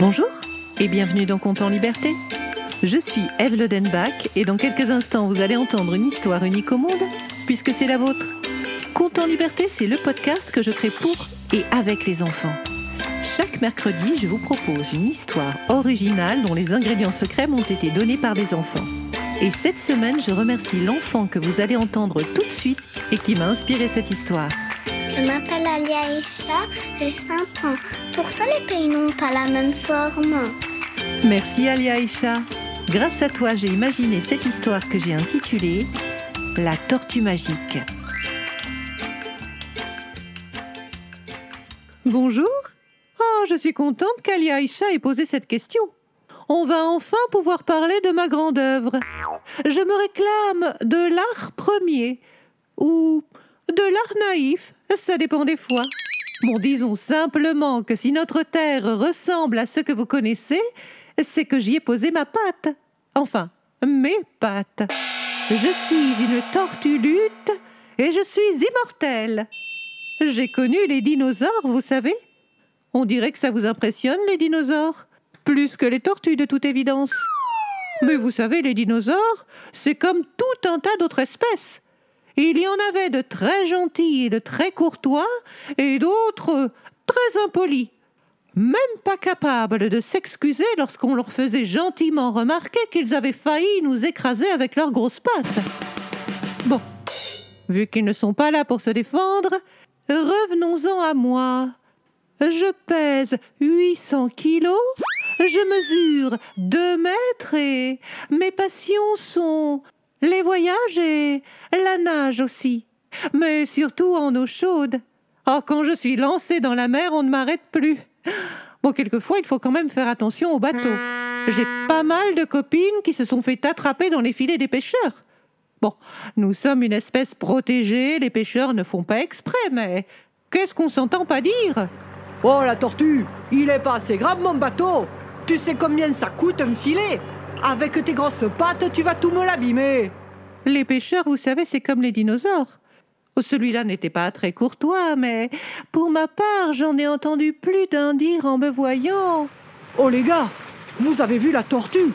Bonjour et bienvenue dans Compte en Liberté. Je suis Eve Lodenbach et dans quelques instants vous allez entendre une histoire unique au monde puisque c'est la vôtre. Compte en Liberté, c'est le podcast que je crée pour et avec les enfants. Chaque mercredi, je vous propose une histoire originale dont les ingrédients secrets m'ont été donnés par des enfants. Et cette semaine, je remercie l'enfant que vous allez entendre tout de suite et qui m'a inspiré cette histoire. Je m'appelle Alia Isha, j'ai 5 ans. Pourtant, les pays n'ont pas la même forme. Merci Alia Aïcha. Grâce à toi, j'ai imaginé cette histoire que j'ai intitulée La tortue magique. Bonjour. Oh, je suis contente qu'Alia Aïcha ait posé cette question. On va enfin pouvoir parler de ma grande œuvre. Je me réclame de l'art premier ou de l'art naïf, ça dépend des fois. Bon, disons simplement que si notre terre ressemble à ce que vous connaissez, c'est que j'y ai posé ma patte. Enfin, mes pattes. Je suis une tortue lutte et je suis immortelle. J'ai connu les dinosaures, vous savez. On dirait que ça vous impressionne, les dinosaures. Plus que les tortues, de toute évidence. Mais vous savez, les dinosaures, c'est comme tout un tas d'autres espèces. Il y en avait de très gentils et de très courtois, et d'autres très impolis, même pas capables de s'excuser lorsqu'on leur faisait gentiment remarquer qu'ils avaient failli nous écraser avec leurs grosses pattes. Bon, vu qu'ils ne sont pas là pour se défendre, revenons-en à moi. Je pèse 800 kilos, je mesure 2 mètres et mes passions sont les voyages et la nage aussi, mais surtout en eau chaude. Oh, quand je suis lancée dans la mer, on ne m'arrête plus. Bon, quelquefois, il faut quand même faire attention au bateau. J'ai pas mal de copines qui se sont fait attraper dans les filets des pêcheurs. Bon, nous sommes une espèce protégée, les pêcheurs ne font pas exprès, mais qu'est-ce qu'on s'entend pas dire? Oh la tortue, il est pas assez grave mon bateau. Tu sais combien ça coûte un filet? Avec tes grosses pattes, tu vas tout me l'abîmer. Les pêcheurs, vous savez, c'est comme les dinosaures. Celui-là n'était pas très courtois, mais pour ma part, j'en ai entendu plus d'un dire en me voyant. Oh les gars, vous avez vu la tortue?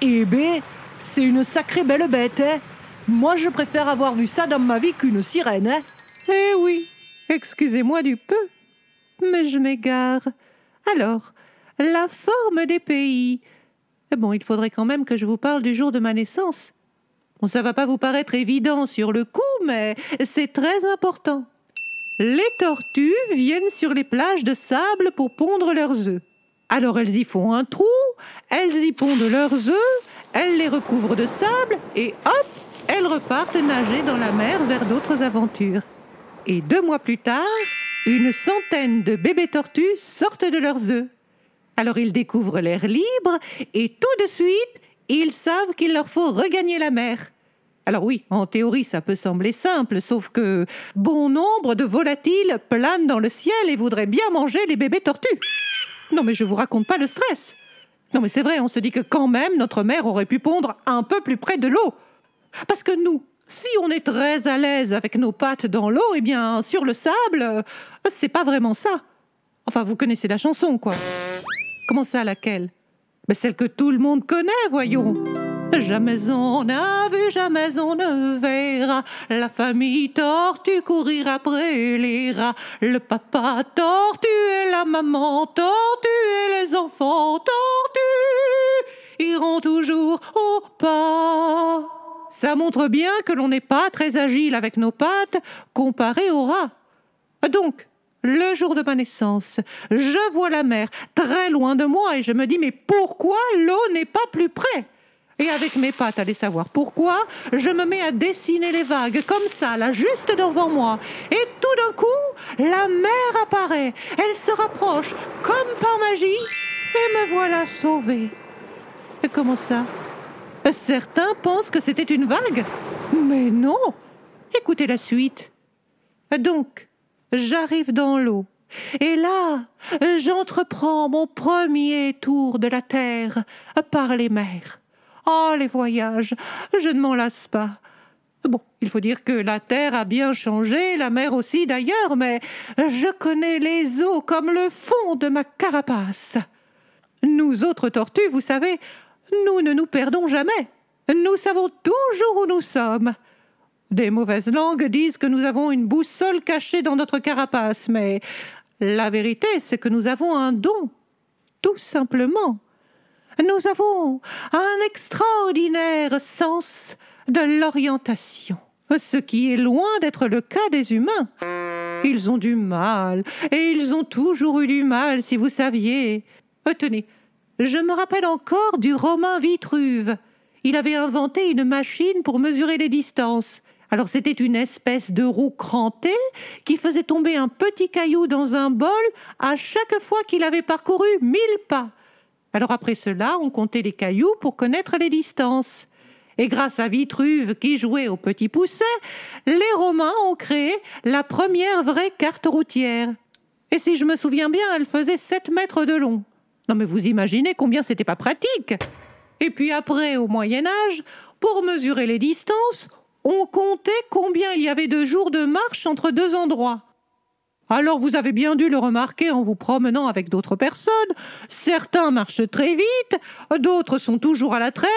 Eh ben, c'est une sacrée belle bête, hein Moi, je préfère avoir vu ça dans ma vie qu'une sirène, hein Eh oui, excusez-moi du peu, mais je m'égare. Alors, la forme des pays. Bon, il faudrait quand même que je vous parle du jour de ma naissance. Bon, ça va pas vous paraître évident sur le coup, mais c'est très important. Les tortues viennent sur les plages de sable pour pondre leurs œufs. Alors elles y font un trou, elles y pondent leurs œufs, elles les recouvrent de sable et hop, elles repartent nager dans la mer vers d'autres aventures. Et deux mois plus tard, une centaine de bébés tortues sortent de leurs œufs. Alors ils découvrent l'air libre et tout de suite, ils savent qu'il leur faut regagner la mer. Alors oui, en théorie, ça peut sembler simple, sauf que bon nombre de volatiles planent dans le ciel et voudraient bien manger les bébés tortues. Non mais je vous raconte pas le stress. Non mais c'est vrai, on se dit que quand même notre mère aurait pu pondre un peu plus près de l'eau. Parce que nous, si on est très à l'aise avec nos pattes dans l'eau, eh bien sur le sable, euh, c'est pas vraiment ça. Enfin, vous connaissez la chanson, quoi. Comment ça, laquelle? Mais Celle que tout le monde connaît, voyons. Jamais on n'a vu, jamais on ne verra la famille tortue courir après les rats. Le papa tortue et la maman tortue et les enfants tortues iront toujours au pas. Ça montre bien que l'on n'est pas très agile avec nos pattes comparé aux rats. Donc, le jour de ma naissance, je vois la mer très loin de moi et je me dis mais pourquoi l'eau n'est pas plus près? Et avec mes pattes, allez savoir pourquoi, je me mets à dessiner les vagues comme ça, là, juste devant moi. Et tout d'un coup, la mer apparaît. Elle se rapproche comme par magie et me voilà sauvée. Comment ça? Certains pensent que c'était une vague. Mais non Écoutez la suite. Donc, j'arrive dans l'eau. Et là, j'entreprends mon premier tour de la terre par les mers. Oh, les voyages, je ne m'en lasse pas. Bon, il faut dire que la terre a bien changé, la mer aussi d'ailleurs, mais je connais les eaux comme le fond de ma carapace. Nous autres tortues, vous savez, nous ne nous perdons jamais. Nous savons toujours où nous sommes. Des mauvaises langues disent que nous avons une boussole cachée dans notre carapace, mais la vérité, c'est que nous avons un don, tout simplement. Nous avons un extraordinaire sens de l'orientation, ce qui est loin d'être le cas des humains. Ils ont du mal, et ils ont toujours eu du mal, si vous saviez. Euh, tenez, je me rappelle encore du Romain Vitruve. Il avait inventé une machine pour mesurer les distances. Alors c'était une espèce de roue crantée qui faisait tomber un petit caillou dans un bol à chaque fois qu'il avait parcouru mille pas. Alors après cela, on comptait les cailloux pour connaître les distances. Et grâce à Vitruve qui jouait au petit pousset, les Romains ont créé la première vraie carte routière. Et si je me souviens bien, elle faisait 7 mètres de long. Non mais vous imaginez combien c'était pas pratique. Et puis après, au Moyen Âge, pour mesurer les distances, on comptait combien il y avait de jours de marche entre deux endroits. Alors vous avez bien dû le remarquer en vous promenant avec d'autres personnes. Certains marchent très vite, d'autres sont toujours à la traîne,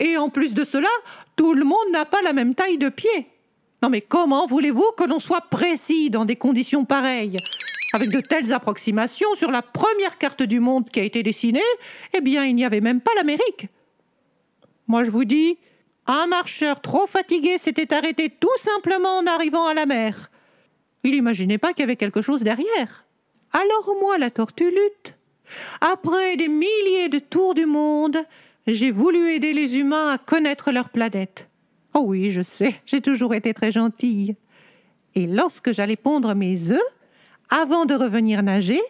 et en plus de cela, tout le monde n'a pas la même taille de pied. Non mais comment voulez-vous que l'on soit précis dans des conditions pareilles? Avec de telles approximations sur la première carte du monde qui a été dessinée, eh bien il n'y avait même pas l'Amérique. Moi je vous dis, un marcheur trop fatigué s'était arrêté tout simplement en arrivant à la mer. Il n'imaginait pas qu'il y avait quelque chose derrière. Alors moi, la tortue lutte. Après des milliers de tours du monde, j'ai voulu aider les humains à connaître leur planète. Oh oui, je sais, j'ai toujours été très gentille. Et lorsque j'allais pondre mes œufs, avant de revenir nager,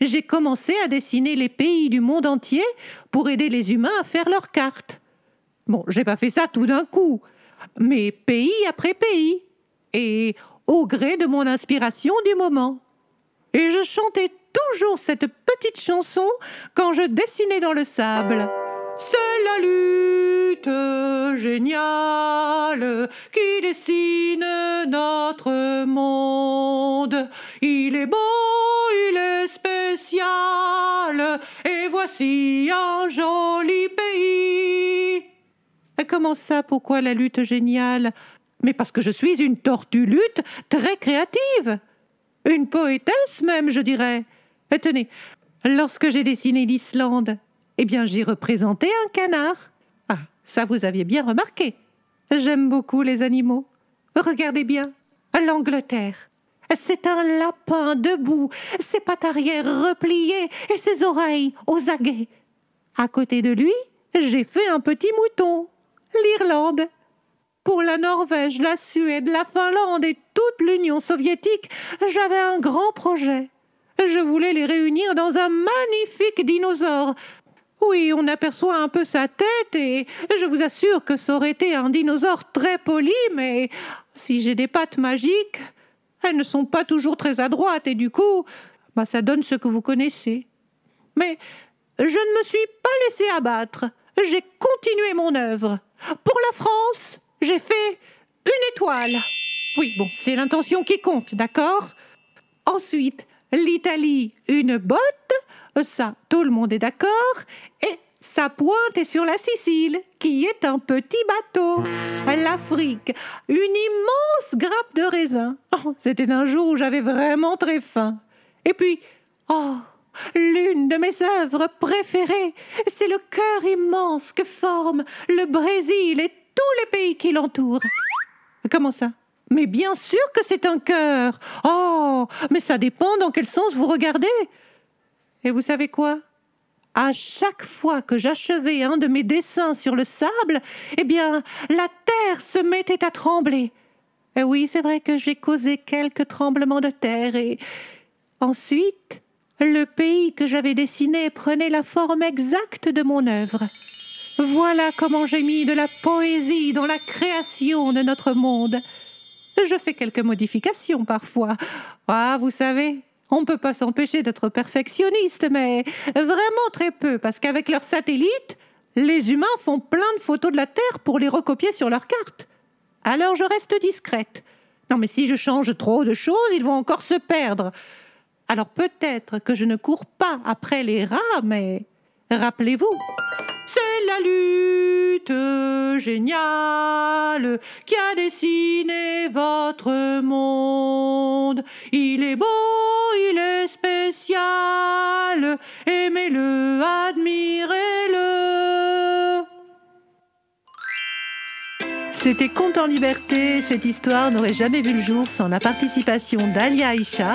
j'ai commencé à dessiner les pays du monde entier pour aider les humains à faire leurs cartes. Bon, j'ai pas fait ça tout d'un coup, mais pays après pays, et au gré de mon inspiration du moment. Et je chantais toujours cette petite chanson quand je dessinais dans le sable. C'est la lutte géniale qui dessine notre monde. Il est beau, il est spécial, et voici un joli pays. Comment ça, pourquoi la lutte géniale? Mais parce que je suis une tortue lutte très créative. Une poétesse même, je dirais. Et tenez, lorsque j'ai dessiné l'Islande, eh bien j'y représentais un canard. Ah, ça vous aviez bien remarqué. J'aime beaucoup les animaux. Regardez bien, l'Angleterre. C'est un lapin debout, ses pattes arrière repliées et ses oreilles aux aguets. À côté de lui, j'ai fait un petit mouton l'Irlande. Pour la Norvège, la Suède, la Finlande et toute l'Union soviétique, j'avais un grand projet. Je voulais les réunir dans un magnifique dinosaure. Oui, on aperçoit un peu sa tête et je vous assure que ça aurait été un dinosaure très poli, mais si j'ai des pattes magiques, elles ne sont pas toujours très adroites et du coup, bah, ça donne ce que vous connaissez. Mais je ne me suis pas laissé abattre. J'ai continué mon œuvre. Pour la France, j'ai fait une étoile. Oui, bon, c'est l'intention qui compte, d'accord? Ensuite, l'Italie, une botte. Ça, tout le monde est d'accord. Et sa pointe est sur la Sicile, qui est un petit bateau. L'Afrique, une immense grappe de raisin. Oh, C'était un jour où j'avais vraiment très faim. Et puis, oh, L'une de mes œuvres préférées, c'est le cœur immense que forment le Brésil et tous les pays qui l'entourent. Comment ça? Mais bien sûr que c'est un cœur. Oh, mais ça dépend dans quel sens vous regardez. Et vous savez quoi? À chaque fois que j'achevais un de mes dessins sur le sable, eh bien, la terre se mettait à trembler. Oui, c'est vrai que j'ai causé quelques tremblements de terre et ensuite, le pays que j'avais dessiné prenait la forme exacte de mon œuvre. Voilà comment j'ai mis de la poésie dans la création de notre monde. Je fais quelques modifications parfois. Ah, vous savez, on ne peut pas s'empêcher d'être perfectionniste, mais vraiment très peu, parce qu'avec leurs satellites, les humains font plein de photos de la Terre pour les recopier sur leurs cartes. Alors je reste discrète. Non, mais si je change trop de choses, ils vont encore se perdre. Alors peut-être que je ne cours pas après les rats, mais Rappelez-vous, c'est la lutte géniale qui a dessiné votre monde. Il est beau, il est spécial, aimez-le, admirez-le. C'était Conte en liberté. Cette histoire n'aurait jamais vu le jour sans la participation d'Alia Aïcha.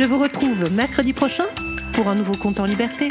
Je vous retrouve mercredi prochain pour un nouveau Compte en Liberté.